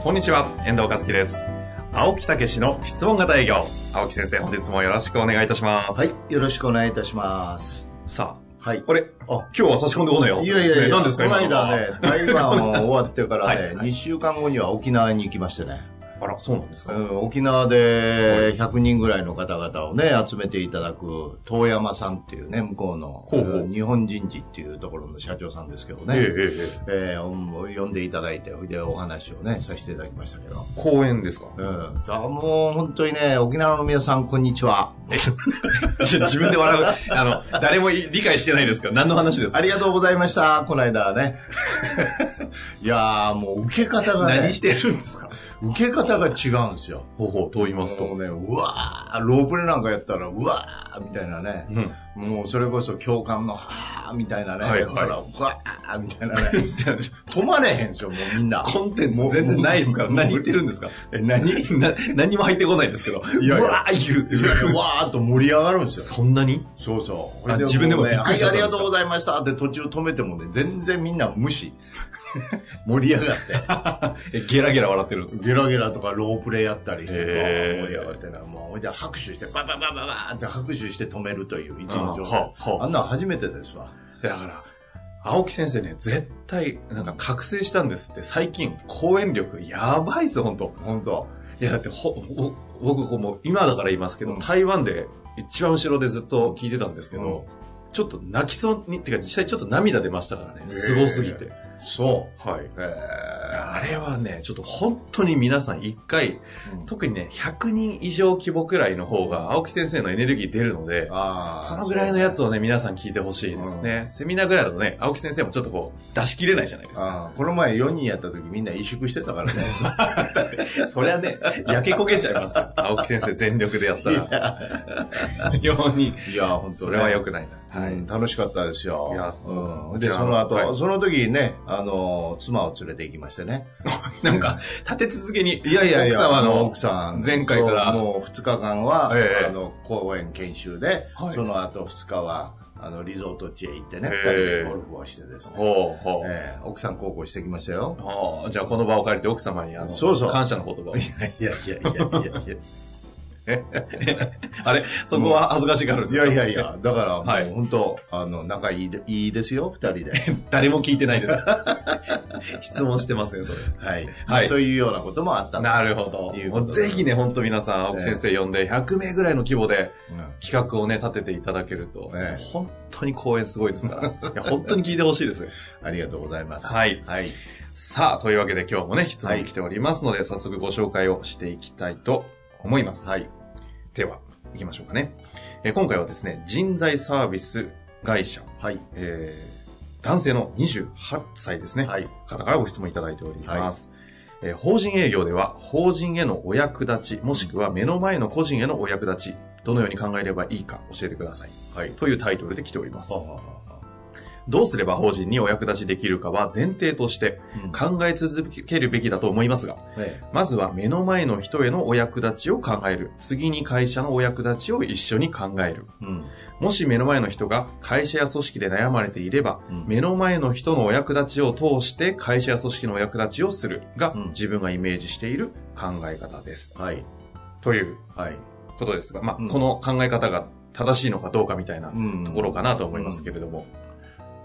こんにちは、遠藤和樹です。青木武の質問型営業。青木先生、本日もよろしくお願いいたします。はい。よろしくお願いいたします。さあ、はい。あれあ、今日は差し込んでこないよ。いやいやいや、何ですかこの今間ね、台湾終わってから はいね、2週間後には沖縄に行きましてね、あら、そうなんですか、うん沖縄で100人ぐらいの方々をね、集めていただく、遠山さんっていうね、向こうの、ほうほう。うん日本人事っていうところの社長さんですけどね、えええーお呼んでいただいて、でお話をね、させていただきましたけど、え公園ですか？うん。あもう本当にね、沖縄の皆さん、こんにちは。自分で笑う。あの、誰も理解してないですから、何の話ですか？ありがとうございました、この間ね。いやー、もう受け方がね、何してるんですか？受け方が違うんですよ。ほうほう、と言いますと。もうね、うわー、ロープレなんかやったら、うわー、みたいなね。うん。もうそれこそ共感の、はー、みたいなね。はいはいほらうわー、みたいなね。止まれへんですよ、もうみんな。コンテンツ全然ないですから、何言ってるんですか？え、何？いな何も入ってこないんですけど。いやいやうわー言うってやいや、わーっと盛り上がるんですよ。そんなに？そうそう。あ自分でもね、びっくりしちゃはい、ったんですか？ありがとうございましたって途中止めてもね、全然みんな無視。盛り上がって。え、ゲラゲラ笑ってるんですか？ゲラゲラとかロープレイやったりして、盛り上がってな、もう、ほいで拍手して、バババババーって拍手して止めるという一あんなの初めてですわ。だから、青木先生ね、絶対、なんか覚醒したんですって、最近、講演力やばいっすよ、ほんと。本当いや、だって、ほ、ほ僕、こうもう、今だから言いますけど、うん台湾で一番後ろでずっと聞いてたんですけど、うんちょっと泣きそうに、ってか実際ちょっと涙出ましたからね、すごすぎて。そはい。う。えあれはね、ちょっと本当に皆さん一回、ー、特にね、100人以上規模くらいの方が、青木先生のエネルギー出るので、そのぐらいのやつをね、皆さん聞いてほしいですね。セミナーぐらいだとね、青木先生もちょっとこう、出し切れないじゃないですか。この前4人やった時みんな萎縮してたからね。そりゃね、焼け焦げちゃいますよ。青木先生全力でやったら。ように。いや、本当それは良くないな。はい、楽しかったですよ。いやそううんで、その後、はいその時ね、あの、妻を連れて行きましてね。なんか、立て続けに、いやいやいや、奥様の奥さん。前回からもう2日間は、ええあの、公演研修で、はいその後2日は、あの、リゾート地へ行ってね、え二人えでゴルフをしてですね。ほうほう。ええ奥さん孝行してきましたよ。じゃあこの場を借りて奥様にあのそうそう感謝の言葉を。いやいやいやいやいやいや。あれそこは恥ずかしがるんですいかやいやいや、だから もうはい本当、あの、仲いいでいいですよ、二人で。誰も聞いてないです。質問してません、それ。はい。はいそういうようなこともあったとなるほど。もうぜひね、本当皆さん、青木先生呼んで、100名ぐらいの規模でうん企画をね、立てていただけると、ええ本当に講演すごいですから。いや、本当に聞いてほしいです。ありがとうございます。はいはい。さあ、というわけで今日もね、質はい問来ておりますので、早速ご紹介をしていきたいと思います。はい。では、行きましょうかね。えー今回はですね、人材サービス会社、はい。えー男性の28歳ですね、はい。方からご質問いただいております。えー法人営業では、法人へのお役立ち、もしくは目の前の個人へのお役立ち、どのように考えればいいか教えてください。はい。というタイトルで来ております。ははどうすれば法人にお役立ちできるかは前提として考え続けるべきだと思いますが、えまずは目の前の人へのお役立ちを考える。次に会社のお役立ちを一緒に考える。えうん。もし目の前の人が会社や組織で悩まれていれば、うん目の前の人のお役立ちを通して会社や組織のお役立ちをするが、うん自分がイメージしている考え方です。はい。というはい。ことですが、まあ、うんこの考え方が正しいのかどうかみたいなうんところかなと思いますけれども。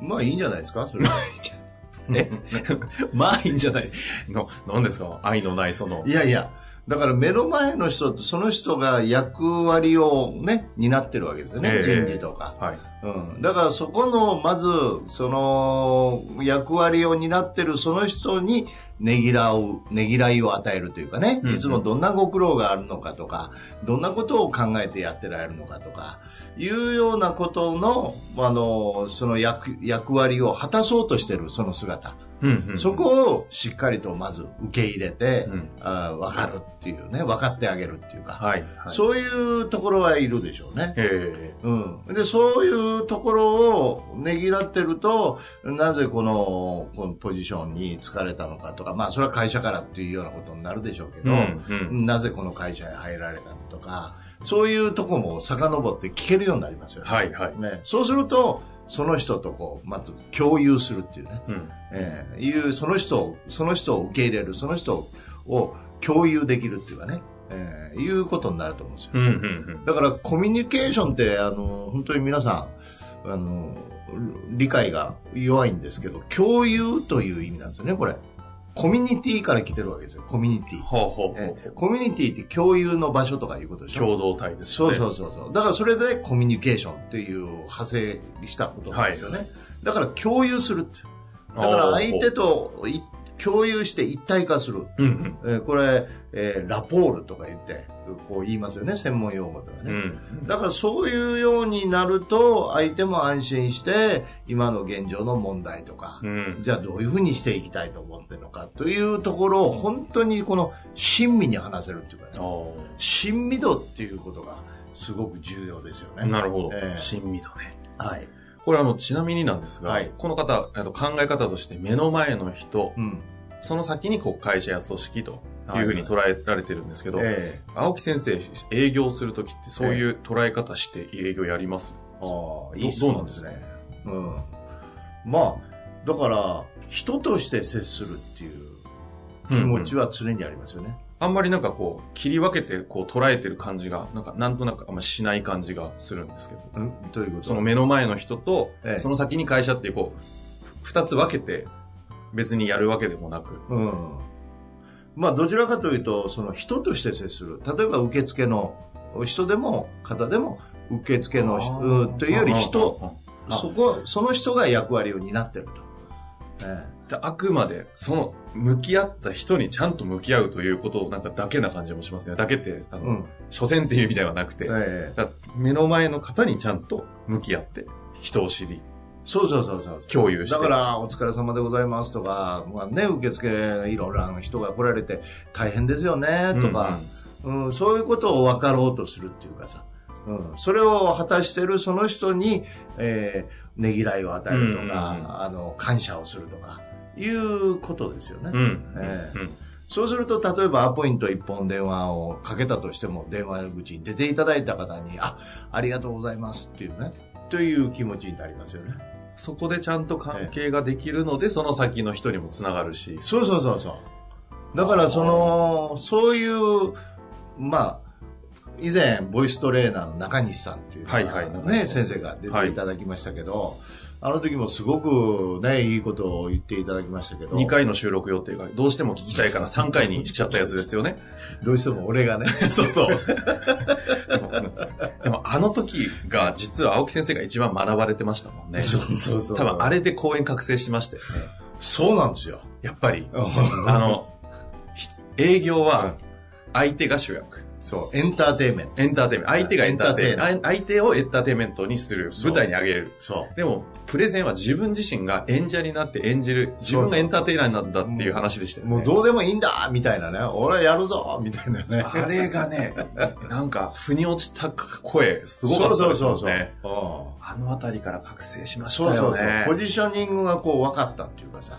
まあいいんじゃないですか？それは。え？まあいいんじゃない？の、なんですか？愛のないそのい。やいや、だから目の前の人とその人が役割をね、担ってるわけですよね。ええ人事とか。はい。うん。だからそこの、まず、その、役割を担ってるその人に、ねぎらう、ねぎらいを与えるというかね、うんうんいつもどんなご苦労があるのかとか、どんなことを考えてやってられるのかとか、いうようなことの、あの、その役、役割を果たそうとしてる、その姿。うんうんそこをしっかりとまず受け入れて、うんあ分かるっていうね、分かってあげるっていうか、はい。はい。そういうところはいるでしょうね。えうん。で、そういうところをねぎらってると、なぜこの、このポジションに疲れたのかとか、まあ、それは会社からっていうようなことになるでしょうけど、うんうんなぜこの会社に入られたのとか、そういうとこも遡って聞けるようになりますよね。はいはい。ね、そうすると、その人とこう、まず共有するっていうね、うん。えーいう、その人を、その人を受け入れる、その人を共有できるっていうかね、えーいうことになると思うんですよ。うんうんだからコミュニケーションって、あの、本当に皆さん、あの、理解が弱いんですけど、共有という意味なんですよね、これ。コミュニティから来てるわけですよ、コミュニティ。ほうほうほうえーコミュニティって共有の場所とかいうことでしょ？共同体ですそうね。そうそうそう。だからそれでコミュニケーションっていう派生したことなんですよね。だから共有するって。だから相手とい共有して一体化する。うんうん。えーこれ、えーラポールとか言って、こう言いますよね、専門用語とかね。うん。だからそういうようになると、相手も安心して、今の現状の問題とか、うん。じゃあどういうふうにしていきたいと思ってるのかというところを本当にこの親身に話せるっていうかね、お親身度っていうことがすごく重要ですよーね。なるほどえ。え親身度ね。はい。これあの、ちなみになんですが、はい。この方、あの考え方として目の前の人、うん。その先にこう会社や組織というふうに捉えられてるんですけど、え青木先生、営業するときってそういう捉え方して営業やります、えああ、どいい質問どうなんですか？うん。まあ、だから、人として接するっていう気持ちは常にありますよね。あんまりなんかこう、切り分けてこう捉えてる感じが、なんかなんとなくあんましない感じがするんですけど、うん、どういうこと？その目の前の人と、ええ。その先に会社っていうこう、二つ分けて別にやるわけでもなく、うん。まあ、どちらかというと、その人として接する。例えば、受付の人でも、方でも、受付の人うんというより人、あそこ、その人が役割を担ってると。えであくまで、その、向き合った人にちゃんと向き合うということをなんかだけな感じもしますね。だけって、あの、えうん。所詮っていう意味ではなくて、目の前の方にちゃんと向き合って、人を知り、そうそうそうそう。共有して。だから、お疲れ様でございますとか、まあね、受付、いろいろな人が来られて、大変ですよね、とか、うんそういうことを分かろうとするっていうかさ、うん、それを果たしてるその人に、えーねぎらいを与えるとか、うんうんうん。あの、感謝をするとか、いうことですよね。うん。うん。ええうんそうすると、例えばアポイント一本電話をかけたとしても、電話口に出ていただいた方に、あ、ありがとうございますっていうね、という気持ちになりますよね。そこでちゃんと関係ができるので、その先の人にもつながるし。そうそうそうそう。だから、その、そういう、まあ、以前、ボイストレーナーの中西さんっていう、はいはいね、先生先生が出ていただきましたけど、あの時もすごくね、いいことを言っていただきましたけど、2回の収録予定がどうしても聞きたいから3回にしちゃったやつですよね。どうしても俺がね、そうそう。でもでもあの時が実は青木先生が一番学ばれてましたもんね。そうそうそう。多分あれで講演覚醒しましたよね。そうなんですよ。やっぱり、あの、ひ営業は相手が主役。そう、エンターテインメント。エンターテインメント。相手がエンターテインメンエト。相手をエンターテインメントにする。そう舞台に上げる。そう。でも、プレゼンは自分自身が演者になって演じる。自分がエンターテイナーになったっていう話でしたよね。もうどうでもいいんだみたいなね。俺はやるぞみたいなね。あれがね、なんか、腑に落ちた声、すごかったですよね。うんあのあたりから覚醒しましたそうそうそうよね。。ポジショニングがこう分かったっていうかさ、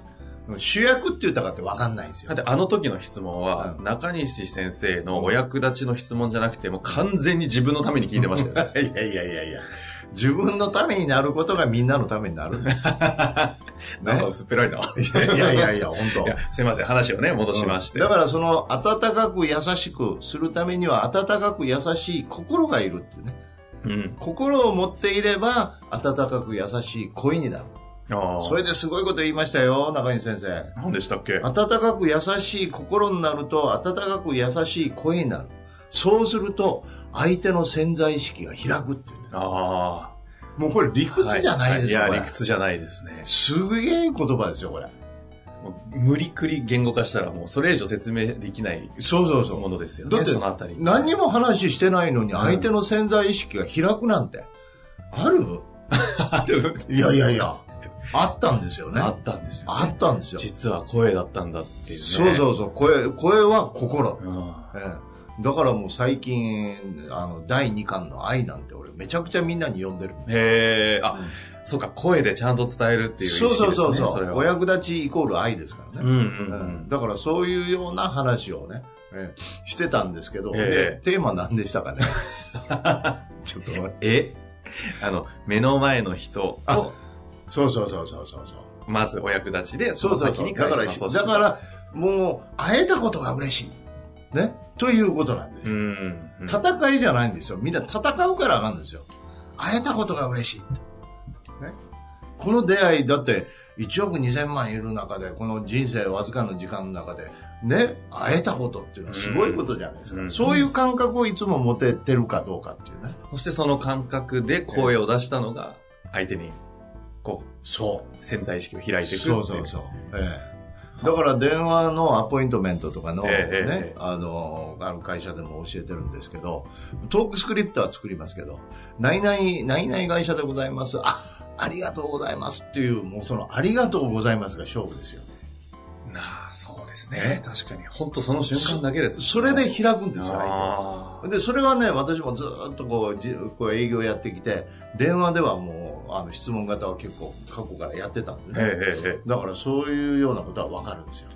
主役って言ったかって分かんないんですよだっ。てあの時の質問は、うん中西先生のお役立ちの質問じゃなくて、もう完全に自分のために聞いてましたよね。いやいやいやいや。自分のためになることがみんなのためになるんですよ。なんか薄っぺらいな。いやいやいや、本当すいません、話をね、戻しまして。だからその温かく優しくするためには温かく優しい心がいるっていうね。うん。心を持っていれば温かく優しい恋になる。それですごいこと言いましたよ、中西先生。何でしたっけ？温かく優しい心になると温かく優しい声になる。そうすると相手の潜在意識が開くって言ってああ。もうこれ理屈じゃないですよ、はい、いや、理屈じゃないですね。すげえ言葉ですよ、これ。無理くり言語化したらもうそれ以上説明できないそうそうそう。ものですよね。だってそのあたり。何にも話してないのに相手の潜在意識が開くなんて、ある いやいやいや、あったんですよね。あったんですよ、ね。あったんですよ。実は声だったんだっていうね。そうそうそう。声、声は心。うん。ええだからもう最近、あの、第2巻の愛なんて俺めちゃくちゃみんなに読んでる。へえ、あ、そうか、声でちゃんと伝えるっていう意識そうですね。そうそうそう。お役立ちイコール愛ですからね。うんうんううんん。だからそういうような話をね、ええしてたんですけど、えで、テーマ何でしたかね。ちょっと待って。え？あの、目の前の人あを、そうそうそうそうそうそう。まずお役立ちで、そうそうそう。の先にだから、だから、もう、会えたことが嬉しい。ね？ということなんですよ。うんうん。戦いじゃないんですよ。みんな戦うからあかんんですよ。会えたことが嬉しい。ね？この出会い、だって、1億2000万いる中で、この人生わずかの時間の中で、ね、会えたことっていうのはすごいことじゃないですか。うんそういう感覚をいつも持ててるかどうかっていうね。そしてその感覚で声を出したのが、相手に、こう、そう。潜在意識を開いていくそうそうそう。ええ。だから電話のアポイントメントとかの、ねええええあの、ある会社でも教えてるんですけど、トークスクリプトは作りますけど、何々、何々会社でございます。あ、ありがとうございますっていう、もうそのありがとうございますが勝負ですよ。なあ、そうですね。確かに。本当その瞬間だけです。それで開くんですよ、で、それはね、私もずっとこう、じこう営業やってきて、電話ではもう、あの、質問型は結構過去からやってたんであ。ね。ええだからそういうようなことはわかるんですよ。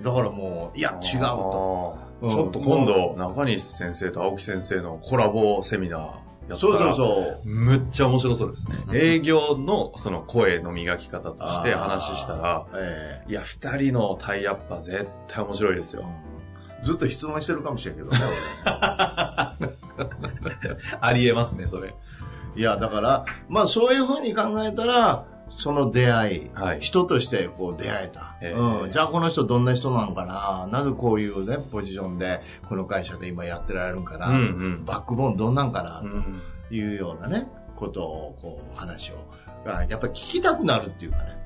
だからもう、いや、違うと。ちょっと今度、中西先生と青木先生のコラボセミナーやったら、そうそうそう。むっちゃ面白そうですね。営業のその声の磨き方として話したら、えいや、二人のタイアップは絶対面白いですえよ。ずっと質問してるかもしれんけどね、ありえますね、それ。俺いや、だから、まあそういうふうに考えたら、その出会い、はい。人としてこう出会えた、ええ。うん。じゃあこの人どんな人なのかな？なぜこういうね、ポジションでこの会社で今やってられるんかな、うんうん。バックボーンどんなんかな、うんというようなね、ことを、こう、話を、あやっぱり聞きたくなるっていうかね。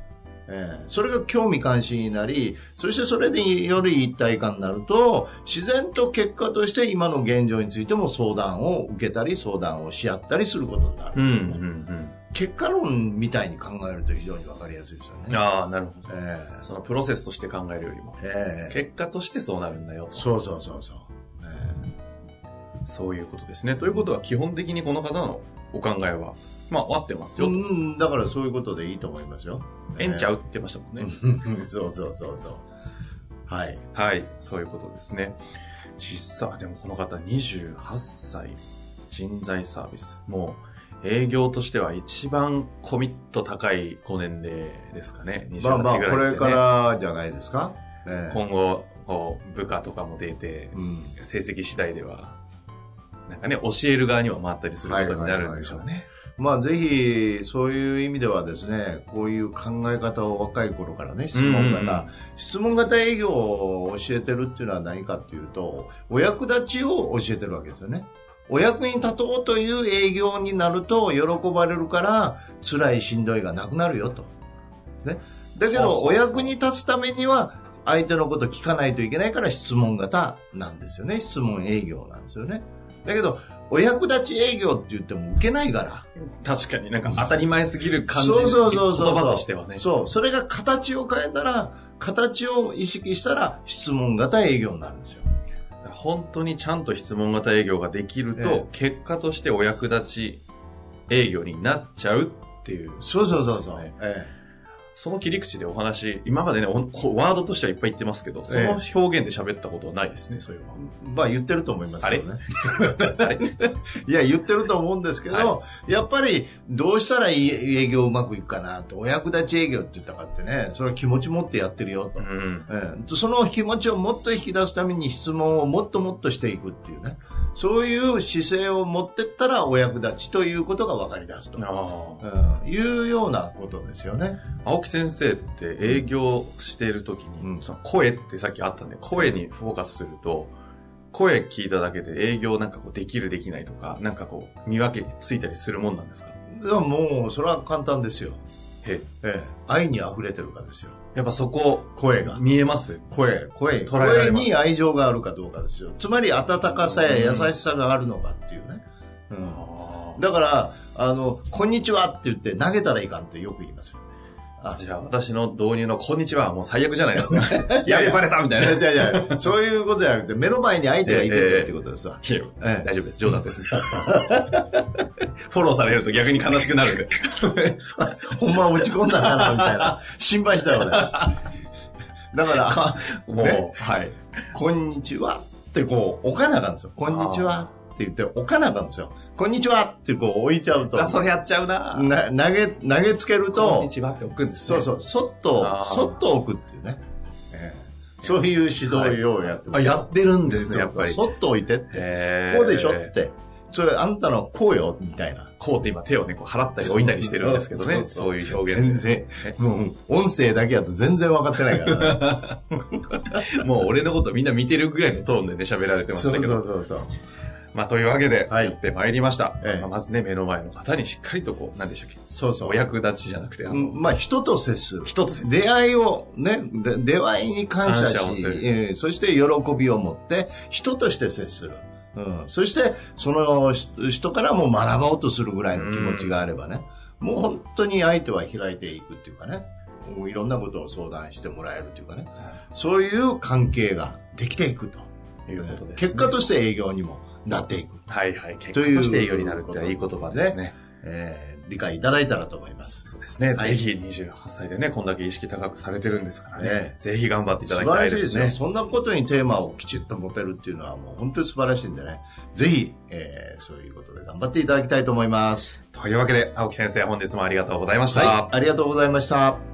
ええ。それが興味関心になり、そしてそれでより一体感になると、自然と結果として今の現状についても相談を受けたり、相談をし合ったりすることになる。うんうんうん結果論みたいに考えると非常にわかりやすいですようん。ね。ああ、なるほど。ええそのプロセスとして考えるよりも、ええ結果としてそうなるんだよと。そうそうそうそう。えそういうことですね。ということは基本的にこの方のお考えは、まあ合ってますよ。えうん、だからそういうことでいいと思いますよ。えんちゃうって言ってましたもんね。そうそうそうそう。はい。はい、そういうことですね。実際、でもこの方28歳、人材サービス。もう、営業としては一番コミット高い5年齢ですかね。28まあまあ。これからじゃないですか？ええ今後、こう、部下とかも出て、うん。成績次第では、なんかね、教える側には回ったりすることになるんでしょうね。まあ、ぜひ、そういう意味ではですね、こういう考え方を若い頃からね、質問型、うんうんうん質問型営業を教えてるっていうのは何かっていうと、お役立ちを教えてるわけですよね。お役に立とうという営業になると喜ばれるから、辛いしんどいがなくなるよと。ね。だけど、お役に立つためには、相手のこと聞かないといけないから質問型なんですよね。質問営業なんですよね。だけど、お役立ち営業って言っても受けないから。確かになんか当たり前すぎる感じそうそうそうそう。言葉としてはね。そう。それが形を変えたら、形を意識したら質問型営業になるんですよ。本当にちゃんと質問型営業ができると、ええ結果としてお役立ち営業になっちゃうっていう。そうそうそうそう。ですねえその切り口でお話、今までね、ワードとしてはいっぱい言ってますけど、その表現で喋ったことはないですね、そういうのは。えまあ言ってると思いますけどね。あれ？いや、言ってると思うんですけど、はやっぱりどうしたらいい営業うまくいくかなと、お役立ち営業って言ったかってね、それは気持ち持ってやってるよと。うん。ええその気持ちをもっと引き出すために質問をもっともっとしていくっていうね。そういう姿勢を持ってったらお役立ちということが分かり出すと。あうん、いうようなことですよね。あ。青木先生って営業している時に、うんその声ってさっきあったんで、声にフォーカスすると、声聞いただけで営業なんかこうできるできないとか、なんかこう見分けついたりするもんなんですか？でももう、それは簡単ですよ。へええ、愛に溢れてるかですよ。やっぱそこ、声が。見えます？声、声、声に愛情があるかどうかですよ。つまり温かさや優しさがあるのかっていうね。うん。だから、あの、こんにちはって言って投げたらいかんってよく言いますよ。あじゃあ私の導入のこんにちははもう最悪じゃないですか。やべ、バレたみたいな。いやいやいや、そういうことじゃなくて、目の前に相手がいててってことですわ。ええ大丈夫です。冗談です。フォローされると逆に悲しくなるんで。ほんま落ち込んだかな、みたいな。心配したよね。だから、もう、ねはい。こんにちはってこう、置かなあかんですよ。こんにちはって言って置かなあかんですよ。こんにちはってこう置いちゃうと。あ、それやっちゃうなな投げ、投げつけるこんとに、ちはって置くんですね。そうそう、そっとそっと置くっていうね。ええそういう指導をやってまあ、す。やってるんですね、やっぱり。そうそうそっと置いてって。こうでしょって。それ、あんたのこうよ、みたいな。こうって今手をね、こう払ったり置いたりしてるんですけどね。そうそうそういう表現で。全然、もう、音声だけだと全然分かってないからね。もう俺のことみんな見てるぐらいのトーンでね、喋られてましそうたけど。そうそうそう。まあ、というわけで、はい。やってまいりました。ええ。まあまずね、目の前の方にしっかりとこう、何でしたっけそうそう。お役立ちじゃなくて、あの、うんまあ、人と接する。人と接す出会いをね、で出会いに感謝し感謝をする。えーそして喜びを持って人として接する。うん、そして、そのし人からも学ぼうとするぐらいの気持ちがあればね、もう本当に相手は開いていくっていうかね、もういろんなことを相談してもらえるっていうかね、そういう関係ができていくと。いうことですね。結果として営業にもなっていく。はいはい。結果として営業になるっていい言葉ですね。えー理解いただいたらと思います。そうですね。はいぜひ28歳でね、こんだけ意識高くされてるんですからね。ねぜひ頑張っていた素だきた晴らしいですよ。いですね。そんなことにテーマをきちっと持てるっていうのはもう本当に素晴らしいんでね。ぜひ、えーそういうことで頑張っていただきたいと思います。というわけで、青木先生、本日もありがとうございました。はい。ありがとうございました。